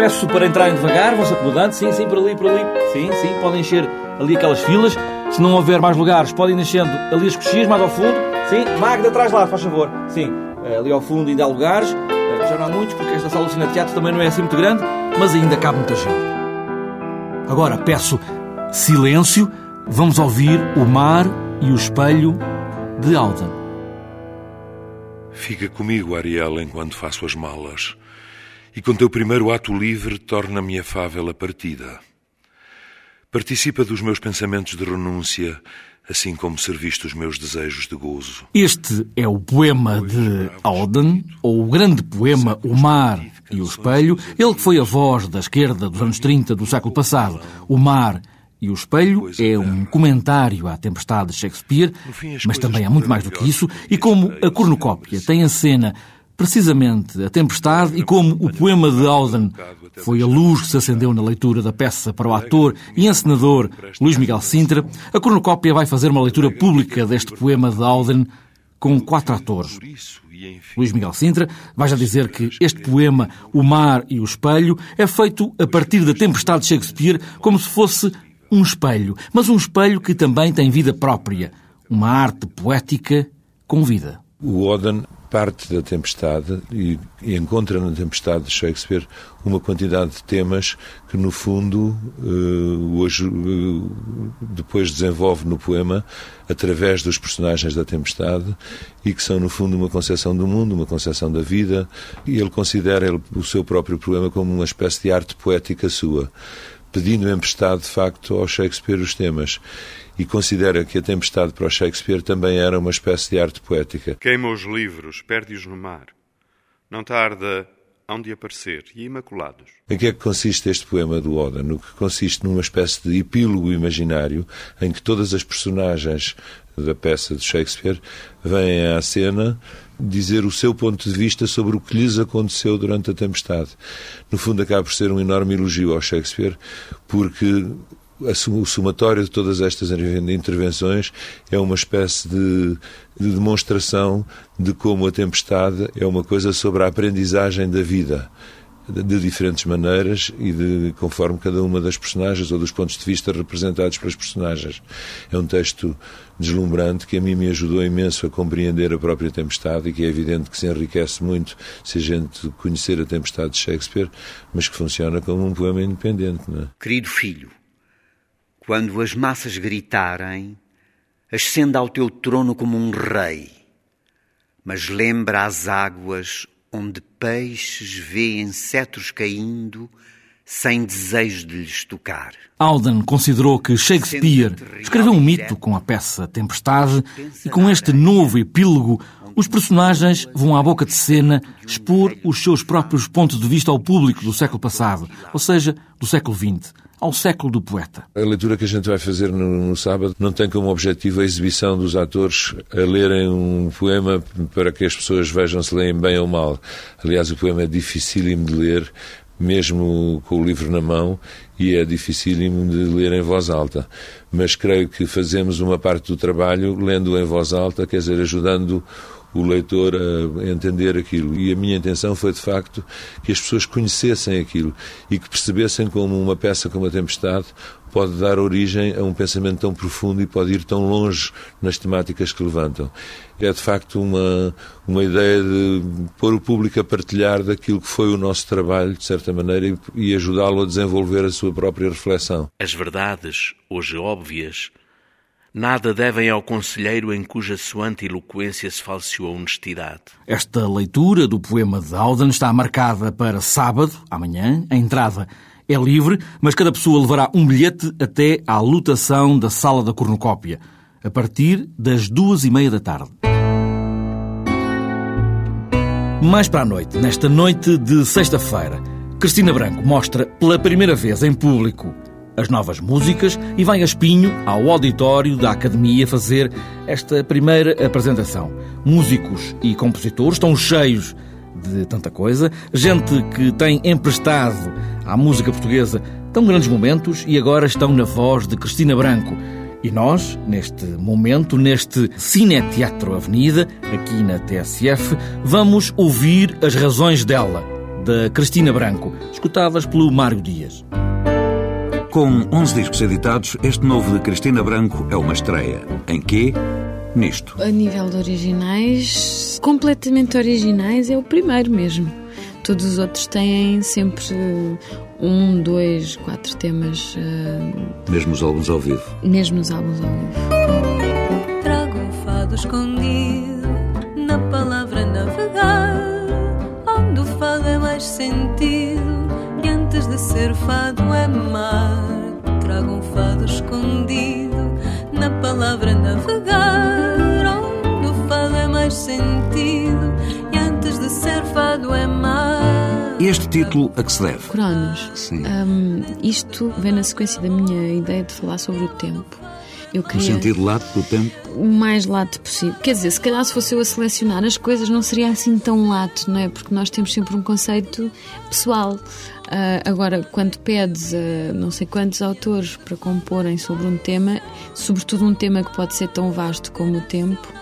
Peço para entrarem devagar, vão-se acomodando. Sim, sim, por ali, por ali. Sim, sim, podem encher ali aquelas filas. Se não houver mais lugares, podem enchendo ali as coxias mais ao fundo. Sim, Magda, atrás lá, faz favor. Sim, eh, ali ao fundo ainda há lugares. Eh, já não há muitos, porque esta sala de cine teatro também não é assim muito grande, mas ainda cabe muita gente. Agora peço silêncio. Vamos ouvir o mar e o espelho de Alden. Fica comigo, Ariel, enquanto faço as malas. E com teu primeiro ato livre, torna-me afável a partida. Participa dos meus pensamentos de renúncia, assim como serviste os meus desejos de gozo. Este é o poema de Auden, ou o grande poema O Mar e o Espelho, ele que foi a voz da esquerda dos anos 30 do século passado. O Mar e o Espelho é um comentário à tempestade de Shakespeare, mas também há muito mais do que isso, e como a cornucópia tem a cena precisamente a tempestade e como o poema de Auden foi a luz que se acendeu na leitura da peça para o ator e encenador Luís Miguel Sintra, a cornucópia vai fazer uma leitura pública deste poema de Auden com quatro atores. Luís Miguel Sintra vai já dizer que este poema, O Mar e o Espelho, é feito a partir da tempestade de Shakespeare como se fosse um espelho, mas um espelho que também tem vida própria, uma arte poética com vida. O Oden parte da tempestade e, e, encontra na tempestade de Shakespeare uma quantidade de temas que, no fundo, uh, hoje, uh, depois desenvolve no poema através dos personagens da tempestade e que são, no fundo, uma concepção do mundo, uma concepção da vida. E ele considera ele, o seu próprio poema como uma espécie de arte poética sua pedindo emprestado, de facto, ao Shakespeare os temas. E considera que a tempestade para o Shakespeare também era uma espécie de arte poética. Queima os livros, perde-os no mar. Não tarda, hão de aparecer, e imaculados. Em que é que consiste este poema do Oda? No que consiste numa espécie de epílogo imaginário em que todas as personagens da peça de Shakespeare vêm à cena dizer o seu ponto de vista sobre o que lhes aconteceu durante a tempestade. No fundo, acaba por ser um enorme elogio ao Shakespeare, porque o somatório de todas estas intervenções é uma espécie de, de, demonstração de como a tempestade é uma coisa sobre a aprendizagem da vida de diferentes maneiras e de conforme cada uma das personagens ou dos pontos de vista representados pelas personagens. É um texto deslumbrante que a mim me ajudou imenso a compreender a própria tempestade e que é evidente que se enriquece muito se a gente conhecer a tempestade de Shakespeare, mas que funciona como um poema independente. É? Querido filho, quando as massas gritarem, ascenda ao teu trono como um rei, mas lembra as águas onde peixes vêem cetros caindo sem desejo de lhes tocar. Alden considerou que Shakespeare escreveu um mito com a peça Tempestade e com este novo epílogo os personagens vão à boca de cena expor os seus próprios pontos de vista ao público do século passado, ou seja, do século XX ao século do poeta. A leitura que a gente vai fazer no, no, sábado não tem como objetivo a exibição dos atores a lerem um poema para que as pessoas vejam se leem bem ou mal. Aliás, o poema é dificílimo de ler, mesmo com o livro na mão, e é dificílimo de ler em voz alta. Mas creio que fazemos uma parte do trabalho lendo em voz alta, quer dizer, ajudando o leitor a entender aquilo. E a minha intenção foi, de facto, que as pessoas conhecessem aquilo e que percebessem como uma peça como a Tempestade pode dar origem a um pensamento tão profundo e pode ir tão longe nas temáticas que levantam. É, de facto, uma, uma ideia de pôr o público a partilhar daquilo que foi o nosso trabalho, de certa maneira, e, e ajudá-lo a desenvolver a sua própria reflexão. As verdades, hoje óbvias, Nada devem ao conselheiro em cuja suante eloquência se falseou a honestidade. Esta leitura do poema de Auden está marcada para sábado, amanhã. A entrada é livre, mas cada pessoa levará um bilhete até à lotação da sala da cornucópia, a partir das duas e meia da tarde. Mais para a noite, nesta noite de sexta-feira, Cristina Branco mostra pela primeira vez em público as novas músicas e vai a Espinho, ao auditório da Academia, fazer esta primeira apresentação. Músicos e compositores estão cheios de tanta coisa, gente que tem emprestado à música portuguesa tão grandes momentos e agora estão na voz de Cristina Branco. E nós, neste momento, neste Cine Teatro Avenida, aqui na TSF, vamos ouvir as razões dela da Cristina Branco, escutadas pelo Mário Dias. Com 11 discos editados, este novo de Cristina Branco é uma estreia. Em quê? Nisto. A nível de originais, completamente originais, é o primeiro mesmo. Todos os outros têm sempre um, dois, quatro temas. Uh... Mesmo os álbuns ao vivo? Mesmo os álbuns ao vivo. Trago um fado escondido na palavra navegar, onde o fado é mais sentido e antes de ser fado é mar. Escondido na palavra navegar, onde o fado é mais sentido e antes de ser fado é mar. Este título a que se deve? Cronos. Sim. Um, isto vem na sequência da minha ideia de falar sobre o tempo. Eu queria... No sentido lato do tempo? O mais lato possível. Quer dizer, se calhar se fosse eu a selecionar as coisas não seria assim tão lato, não é? Porque nós temos sempre um conceito pessoal. Uh, agora, quando pedes a não sei quantos autores para comporem sobre um tema, sobretudo um tema que pode ser tão vasto como o tempo,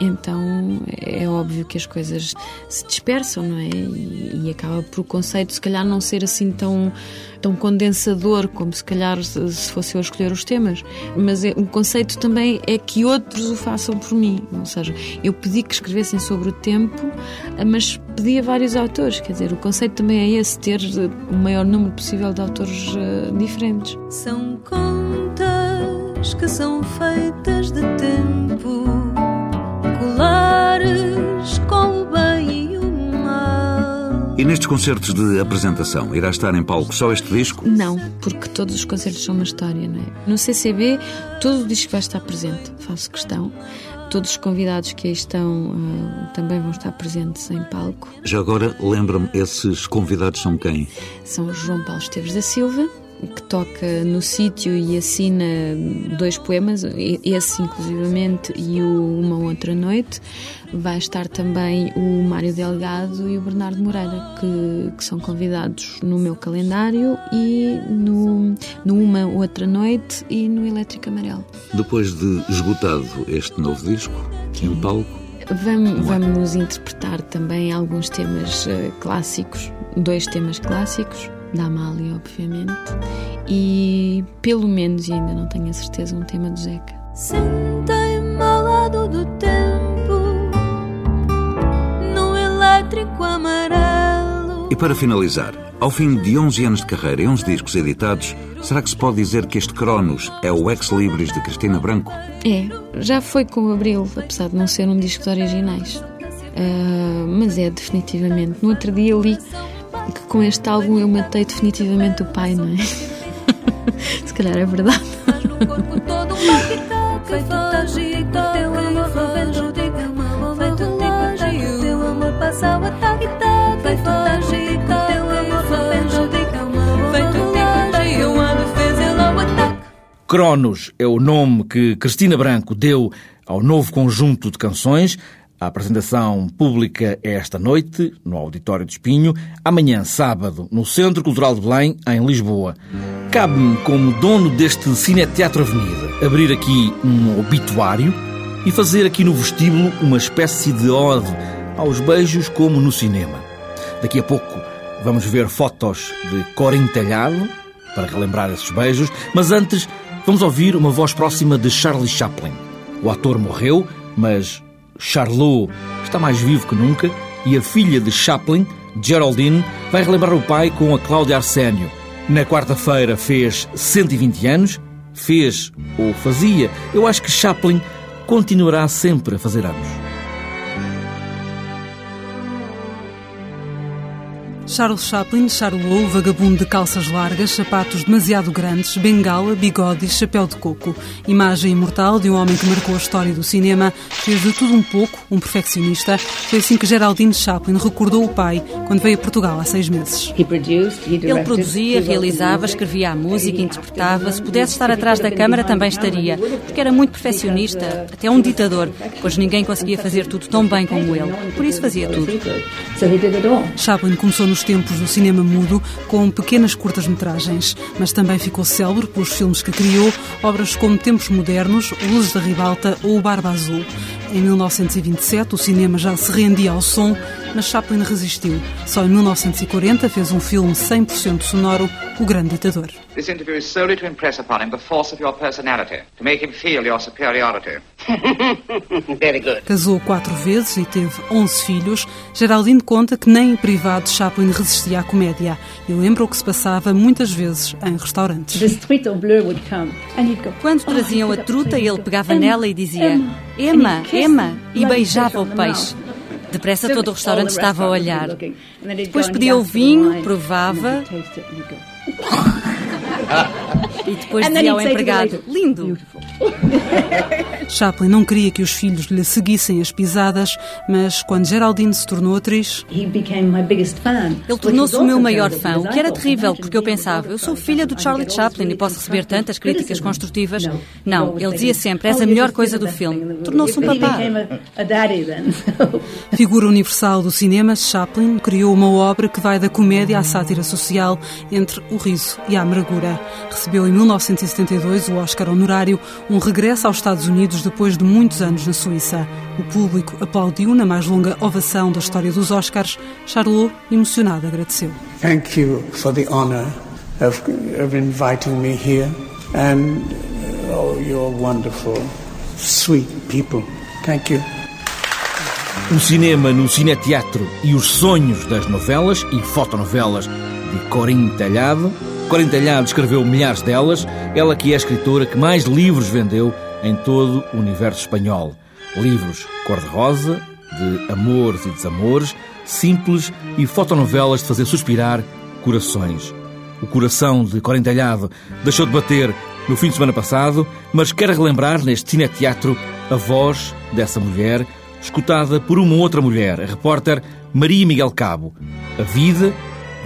então é óbvio que as coisas se dispersam, não é? E, e, acaba por o conceito, se calhar, não ser assim tão, tão condensador como se calhar se, se fosse eu escolher os temas. Mas é, o conceito também é que outros o façam por mim. Ou seja, eu pedi que escrevessem sobre o tempo, mas pedi a vários autores. Quer dizer, o conceito também é esse, ter o maior número possível de autores uh, diferentes. São contas que são feitas de tempo colares com o bem e o mal. E nestes concertos de apresentação, irá estar em palco só este disco? Não, porque todos os concertos são uma história, não é? No CCB, todo o disco vai estar presente, faço questão. Todos os convidados que aí estão uh, também vão estar presentes em palco. Já agora, lembra-me, esses convidados são quem? São João Paulo Esteves da Silva, que toca no sítio e assina dois poemas, esse inclusivamente e o Uma Outra Noite. Vai estar também o Mário Delgado e o Bernardo Moreira, que, que são convidados no meu calendário e no, no Uma Outra Noite e no Elétrico Amarelo. Depois de esgotado este novo disco, em palco, Vamos, vamos interpretar também alguns temas uh, clássicos, dois temas clássicos, da Amália, obviamente, e pelo menos, e ainda não tenho a certeza, um tema do Zeca. Sentei-me ao lado do tempo, no elétrico amarelo. E para finalizar, ao fim de 11 anos de carreira e 11 discos editados, será que se pode dizer que este Cronos é o ex-libris de Cristina Branco? É, já foi com o Abril, apesar de não ser um disco de originais. Uh, mas é definitivamente. No outro dia li que com este álbum eu matei definitivamente o pai, não é? Se calhar é verdade. Cronos é o nome que Cristina Branco deu ao novo conjunto de canções a apresentação pública é esta noite, no Auditório de Espinho, amanhã, sábado, no Centro Cultural de Belém, em Lisboa. Cabe-me, como dono deste Cineteatro Avenida, abrir aqui um obituário e fazer aqui no vestíbulo uma espécie de ode aos beijos como no cinema. Daqui a pouco vamos ver fotos de Corim Telhado, para relembrar esses beijos, mas antes vamos ouvir uma voz próxima de Charlie Chaplin. O ator morreu, mas Charlot está mais vivo que nunca e a filha de Chaplin, Geraldine, vai relembrar o pai com a Cláudia Arsénio. Na quarta-feira fez 120 anos, fez ou fazia. Eu acho que Chaplin continuará sempre a fazer anos. Charles Chaplin, Charlot, vagabundo de calças largas, sapatos demasiado grandes, bengala, bigode e chapéu de coco. Imagem imortal de um homem que marcou a história do cinema, fez de tudo um pouco, um perfeccionista. Foi assim que Geraldine Chaplin recordou o pai quando veio a Portugal há seis meses. Ele produzia, realizava, escrevia a música, interpretava. Se pudesse estar atrás da câmara também estaria, porque era muito perfeccionista, até um ditador, pois ninguém conseguia fazer tudo tão bem como ele. Por isso fazia tudo. Chaplin começou nos tempos do cinema mudo com pequenas curtas-metragens, mas também ficou célebre pelos filmes que criou, obras como Tempos Modernos, Luzes da Ribalta ou Barba Azul. Em 1927, o cinema já se rendia ao som mas Chaplin resistiu. Só em 1940 fez um filme 100% sonoro, O Grande Ditador. This interview is solely to impress upon him the force of your personality, to make him feel your superiority. Very good. Casou quatro vezes e teve 11 filhos. Geraldine conta que nem em privado Chaplin resistia à comédia e lembra o que se passava muitas vezes em restaurantes. Quando traziam a truta, ele pegava nela e dizia Emma, Emma, e beijava o peixe. Depressa todo o restaurante estava a olhar. Depois pedia o vinho, provava. E depois dizia ao empregado: Lindo! Chaplin não queria que os filhos lhe seguissem as pisadas, mas quando Geraldine se tornou atriz. Ele tornou-se o meu maior fã, o que era terrível, porque eu pensava: eu sou filha do Charlie Chaplin e posso receber tantas críticas construtivas. Não, ele dizia sempre: és a melhor coisa do filme. Tornou-se um papá. Figura universal do cinema, Chaplin criou uma obra que vai da comédia à sátira social, entre o riso e a amargura. Recebeu em 1972 o Oscar honorário, um regresso aos Estados Unidos depois de muitos anos na Suíça. O público aplaudiu na mais longa ovação da história dos Oscars. Charlot, emocionado, agradeceu. Thank you for the honor of, of inviting me here and oh, you're wonderful, sweet people. Thank you. O cinema no cineteatro e os sonhos das novelas e fotonovelas de Corinne Talhado Corinne Talhado escreveu milhares delas, ela que é a escritora que mais livros vendeu em todo o universo espanhol. Livros cor-de-rosa, de amores e desamores, simples e fotonovelas de fazer suspirar corações. O coração de Corinne Talhado deixou de bater no fim de semana passado, mas quer relembrar neste cineteatro a voz dessa mulher, escutada por uma outra mulher, a repórter Maria Miguel Cabo. A vida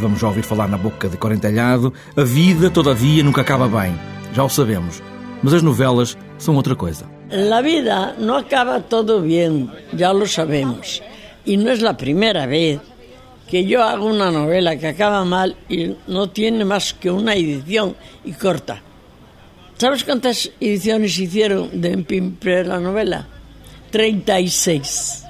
Vamos já ouvir falar na boca de Corentelhado. A vida, todavia, nunca acaba bem. Já o sabemos. Mas as novelas são outra coisa. A vida não acaba todo bem, já lo sabemos. E não é a primeira vez que eu hago uma novela que acaba mal e não tem mais que uma edição e corta. ¿Sabes quantas edições hicieron de Empimprer a novela? 36.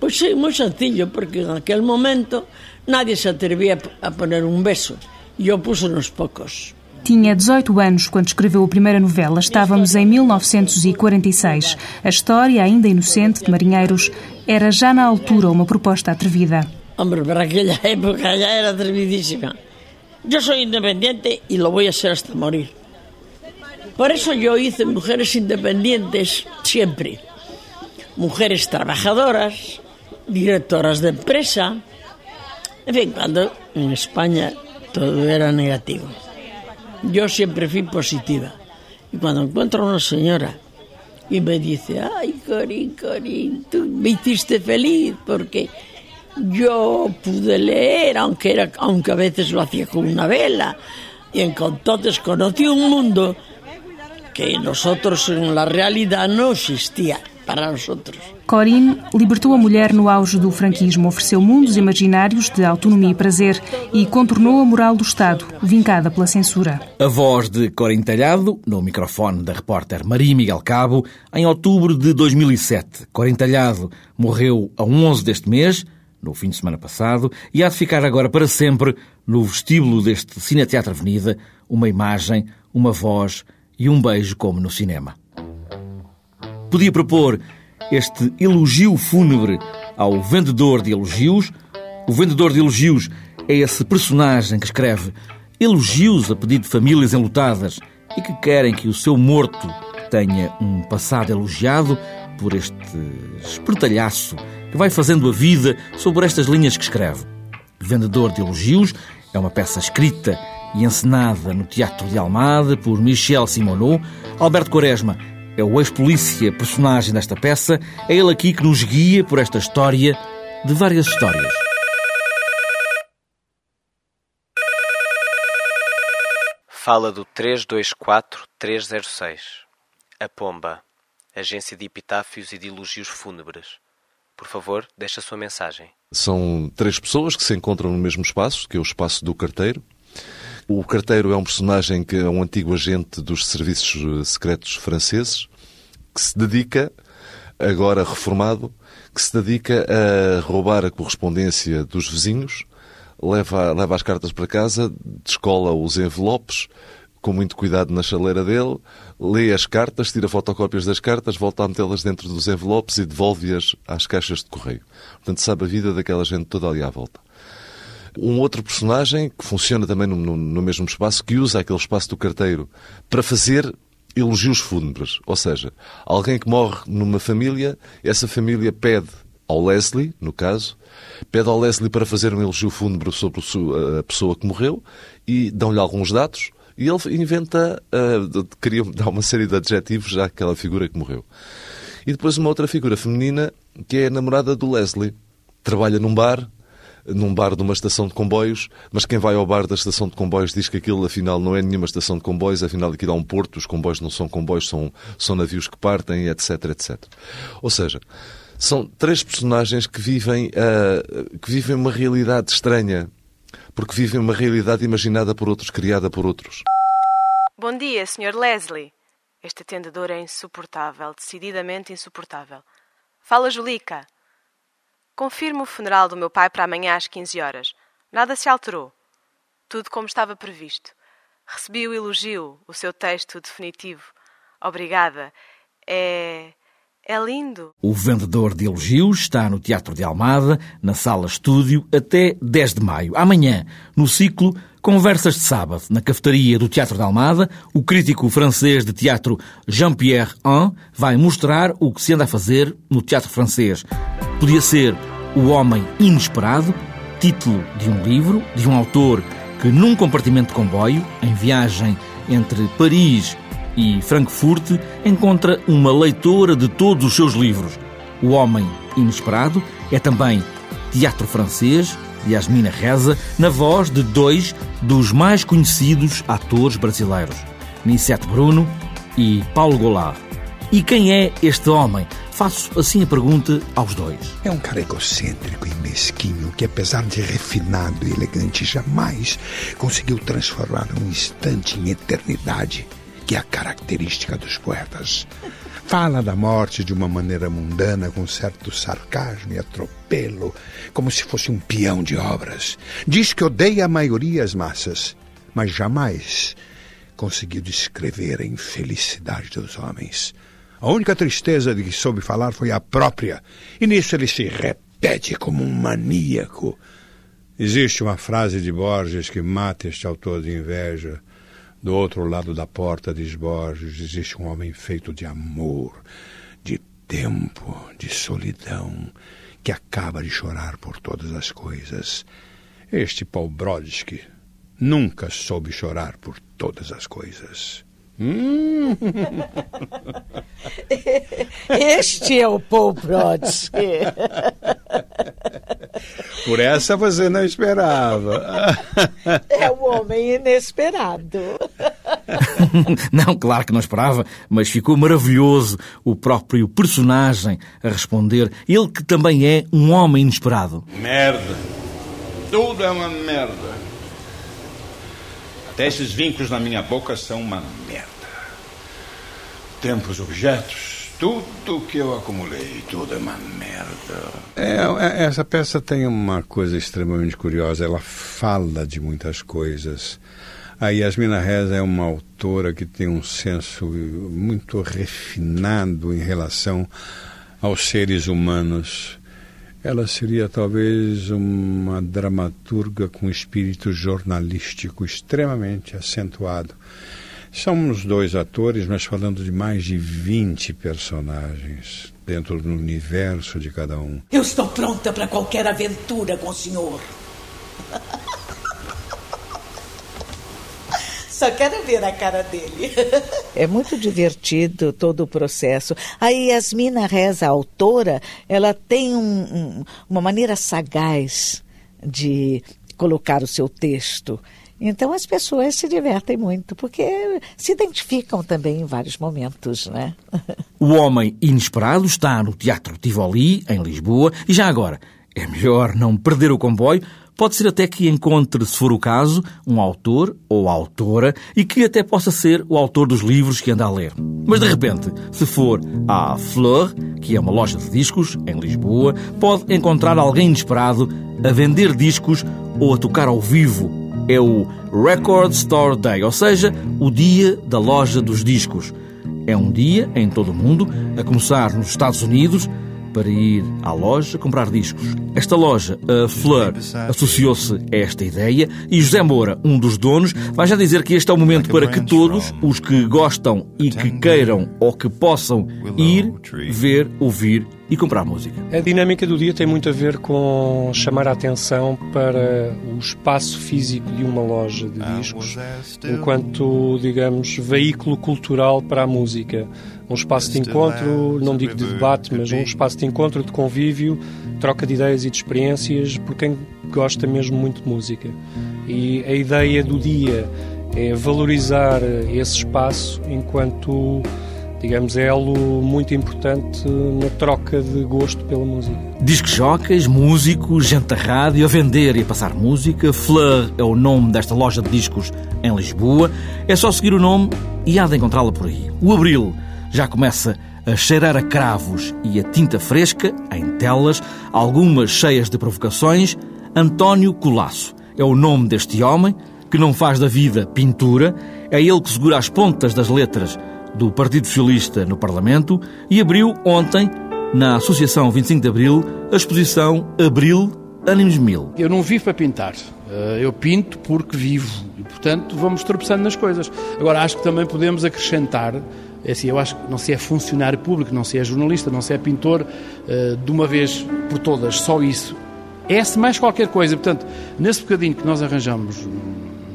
Pois é moi sencillo, porque en aquel momento Nadie se atrevia a poner um beso e eu pus nos poucos. Tinha 18 anos quando escreveu a primeira novela. Estávamos em 1946. A história, ainda inocente, de Marinheiros, era já na altura uma proposta atrevida. Hombre, para aquela época já era atrevidíssima. Eu sou independente e lo voy a ser hasta morir. Por eso yo hice mujeres independientes siempre. Mujeres trabajadoras, directoras de empresa, En fin, cuando en España todo era negativo. Yo siempre fui positiva. Y cuando encuentro a una señora y me dice, ay, Corín, Corín, tú me hiciste feliz porque yo pude leer, aunque, era, aunque a veces lo hacía con una vela, y entonces conocí un mundo que nosotros en la realidad no existía para nosotros. Corinne libertou a mulher no auge do franquismo, ofereceu mundos imaginários de autonomia e prazer e contornou a moral do Estado, vincada pela censura. A voz de Corinne Talhado, no microfone da repórter Maria Miguel Cabo, em outubro de 2007. Corinne Talhado morreu a 11 deste mês, no fim de semana passado, e há de ficar agora para sempre no vestíbulo deste Cineteatro Avenida, uma imagem, uma voz e um beijo como no cinema. Podia propor este elogio fúnebre ao vendedor de elogios. O vendedor de elogios é esse personagem que escreve elogios a pedido de famílias enlutadas e que querem que o seu morto tenha um passado elogiado por este espertalhaço que vai fazendo a vida sobre estas linhas que escreve. Vendedor de Elogios é uma peça escrita e encenada no Teatro de Almada por Michel Simoneau. Alberto Quaresma é o ex-polícia personagem desta peça. É ele aqui que nos guia por esta história de várias histórias. Fala do 324-306. A Pomba, Agência de Epitáfios e de Elogios Fúnebres. Por favor, deixe a sua mensagem. São três pessoas que se encontram no mesmo espaço, que é o espaço do carteiro. O carteiro é um personagem que é um antigo agente dos serviços eh, secretos franceses que se dedica agora reformado, que se dedica a roubar a correspondência dos vizinhos, leva, leva as cartas para casa, descola os envelopes, com muito cuidado na chaleira dele, lê as cartas, tira fotocópias das cartas, volta a metê-las dentro dos envelopes e devolve-as às caixas de correio. Portanto, sabe a vida daquela gente toda ali à volta. Um outro personagem que funciona também no, no, no mesmo espaço, que usa aquele espaço do carteiro para fazer elogios fúnebres. Ou seja, alguém que morre numa família, essa família pede ao Leslie, no caso, pede ao Leslie para fazer um elogio fúnebre sobre a pessoa que morreu e dão-lhe alguns dados e ele inventa, uh, queria dar uma série de adjetivos àquela figura que morreu. E depois uma outra figura feminina que é a namorada do Leslie. Trabalha num bar, num bar de uma estação de comboios, mas quem vai ao bar da estação de comboios diz que aquilo afinal não é nenhuma estação de comboios, afinal aquilo é um porto, os comboios não são comboios, são, são navios que partem, etc, etc. Ou seja, são três personagens que vivem, uh, que vivem uma realidade estranha, porque vivem uma realidade imaginada por outros, criada por outros. Bom dia, Sr. Leslie. Este atendedor é insuportável, decididamente insuportável. Fala, Julica. Confirmo o funeral do meu pai para amanhã às 15 horas. Nada se alterou. Tudo como estava previsto. Recebi o elogio, o seu texto definitivo. Obrigada. É. É lindo. O vendedor de elogios está no Teatro de Almada, na sala estúdio, até 10 de maio. Amanhã, no ciclo Conversas de Sábado, na cafetaria do Teatro de Almada, o crítico francês de teatro Jean-Pierre An vai mostrar o que se anda a fazer no teatro francês. Podia ser O Homem Inesperado, título de um livro, de um autor que, num compartimento de comboio, em viagem entre Paris e Frankfurt, encontra uma leitora de todos os seus livros. O Homem Inesperado é também teatro francês, Yasmina Reza, na voz de dois dos mais conhecidos atores brasileiros, Nissete Bruno e Paulo Goulart. E quem é este homem? Faço assim a pergunta aos dois. É um cara egocêntrico e mesquinho que, apesar de refinado e elegante, jamais conseguiu transformar um instante em eternidade, que é a característica dos poetas. Fala da morte de uma maneira mundana, com certo sarcasmo e atropelo, como se fosse um peão de obras. Diz que odeia a maioria as massas, mas jamais conseguiu descrever a infelicidade dos homens. A única tristeza de que soube falar foi a própria, e nisso ele se repete como um maníaco. Existe uma frase de Borges que mata este autor de inveja. Do outro lado da porta, diz Borges, existe um homem feito de amor, de tempo, de solidão, que acaba de chorar por todas as coisas. Este Paul Brodsky nunca soube chorar por todas as coisas. Hum. Este é o Paul Brodsky. Por essa você não esperava. É o homem inesperado. Não, claro que não esperava, mas ficou maravilhoso o próprio personagem a responder. Ele que também é um homem inesperado. Merda. Tudo é uma merda. Até esses vincos na minha boca são uma merda. Tempos, objetos, tudo que eu acumulei, tudo é uma merda. É, essa peça tem uma coisa extremamente curiosa. Ela fala de muitas coisas. A Yasmina Reza é uma autora que tem um senso muito refinado em relação aos seres humanos. Ela seria talvez uma dramaturga com espírito jornalístico extremamente acentuado. Somos dois atores, mas falando de mais de 20 personagens dentro do universo de cada um. Eu estou pronta para qualquer aventura com o senhor. Só quero ver a cara dele. É muito divertido todo o processo. A Yasmina Reza, a autora, ela tem um, um, uma maneira sagaz de colocar o seu texto. Então as pessoas se divertem muito, porque se identificam também em vários momentos, né? O Homem Inesperado está no Teatro Tivoli, em Lisboa, e já agora, é melhor não perder o comboio, Pode ser até que encontre, se for o caso, um autor ou autora e que até possa ser o autor dos livros que anda a ler. Mas de repente, se for à Fleur, que é uma loja de discos em Lisboa, pode encontrar alguém inesperado a vender discos ou a tocar ao vivo. É o Record Store Day, ou seja, o dia da loja dos discos. É um dia em todo o mundo, a começar nos Estados Unidos, para ir à loja comprar discos. Esta loja, a Fleur, associou-se a esta ideia e José Moura, um dos donos, vai já dizer que este é o momento para que todos os que gostam e que queiram ou que possam ir, ver, ouvir e comprar música. A dinâmica do dia tem muito a ver com chamar a atenção para o espaço físico de uma loja de discos, enquanto, digamos, veículo cultural para a música. Um espaço de encontro, não digo de debate, mas um espaço de encontro, de convívio, troca de ideias e de experiências por quem gosta mesmo muito de música. E a ideia do dia é valorizar esse espaço enquanto digamos, é elo muito importante na troca de gosto pela música. Disque jockeys, músicos, gente da rádio a vender e a passar música. Fleur é o nome desta loja de discos em Lisboa. É só seguir o nome e há de encontrá-la por aí. O Abril já começa a cheirar a cravos e a tinta fresca em telas, algumas cheias de provocações. António Colasso é o nome deste homem que não faz da vida pintura. É ele que segura as pontas das letras do Partido Socialista no Parlamento e abriu ontem, na Associação 25 de Abril, a exposição Abril Ânimos Mil. Eu não vivo para pintar, eh, eu pinto porque vivo e, portanto, vamos tropeçando nas coisas. Agora, acho que também podemos acrescentar é assim, eu acho que não se é funcionário público, não se é jornalista, não se é pintor, uh, de uma vez por todas, só isso. É-se mais qualquer coisa. Portanto, nesse bocadinho que nós arranjamos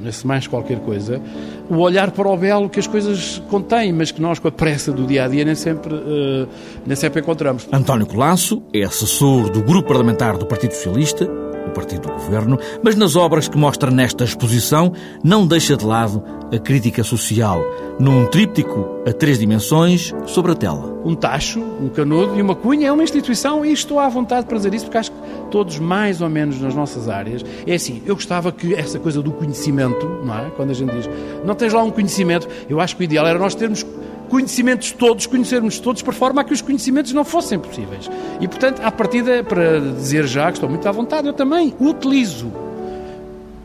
nesse mais qualquer coisa, o olhar para o belo que as coisas contêm, mas que nós, com a pressa do dia a dia, nem sempre, uh, nem sempre encontramos. António Colasso é assessor do grupo parlamentar do Partido Socialista, o partido do governo, mas nas obras que mostra nesta exposição não deixa de lado a crítica social, num tríptico a três dimensões sobre a tela. Um tacho, um canudo e uma cunha é uma instituição e estou à vontade para dizer isso porque acho que todos mais ou menos nas nossas áreas é assim, eu gostava que essa coisa do conhecimento, não é? Quando a gente diz, não tens lá um conhecimento, eu acho que o ideal era nós termos conhecimentos todos, conhecermos todos, por forma a que os conhecimentos não fossem possíveis. E, portanto, à partida, para dizer já que estou muito à vontade, eu também utilizo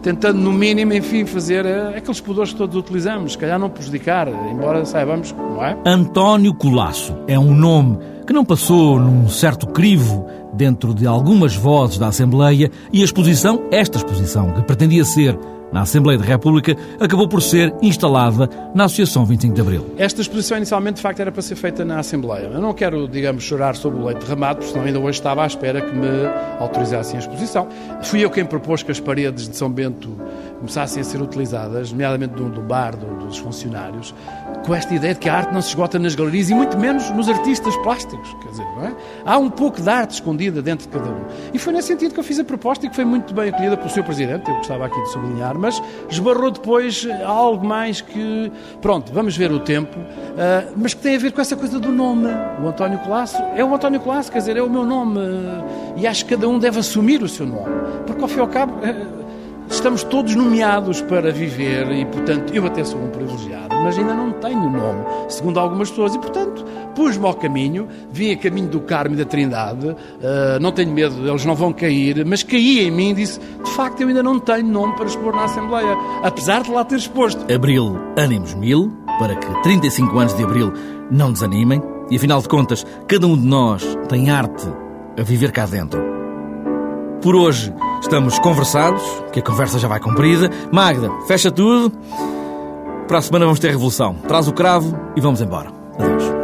tentando no mínimo, enfim, fazer uh, aqueles pudores que todos utilizamos, se calhar não prejudicar, embora saibamos, não é? António Colasso é um nome que não passou num certo crivo dentro de algumas vozes da Assembleia e a exposição, esta exposição, que pretendia ser na Assembleia da República, acabou por ser instalada na Associação 25 de Abril. Esta exposição inicialmente, de facto, era para ser feita na Assembleia. Eu não quero, digamos, chorar sobre o leite derramado, porque senão ainda hoje estava à espera que me autorizassem a exposição. Fui eu quem propôs que as paredes de São Bento começassem a ser utilizadas, nomeadamente do, do bar, do, dos funcionários, com esta ideia de que a arte não se esgota nas galerias e muito menos nos artistas plásticos. Quer dizer, não é? Há um pouco de arte escondida dentro de cada um. E foi nesse sentido que eu fiz a proposta e que foi muito bem acolhida pelo Sr. Presidente, eu gostava aqui de sublinhar, mas esbarrou depois algo mais que, pronto, vamos ver o tempo, uh, mas que tem a ver com essa coisa do nome. O António Colasso é o António Colasso, quer dizer, é o meu nome. Uh, e acho que cada um deve assumir o seu nome. Porque, ao fim e ao cabo. Uh, estamos todos nomeados para viver e, portanto, eu até sou um privilegiado, mas ainda não tenho nome, segundo algumas pessoas, e, portanto, pus-me ao caminho, vim a caminho do Carmo e da Trindade, uh, não tenho medo, eles não vão cair, mas caí em mim e disse, de facto, eu ainda não tenho nome para expor na Assembleia, apesar de lá ter exposto. Abril, ânimos mil, para que 35 anos de Abril não desanimem, e afinal de contas, cada um de nós tem arte a viver cá dentro. Por hoje estamos conversados, que a conversa já vai comprida. Magda, fecha tudo. Para a semana vamos ter revolução. Traz o cravo e vamos embora. Adeus.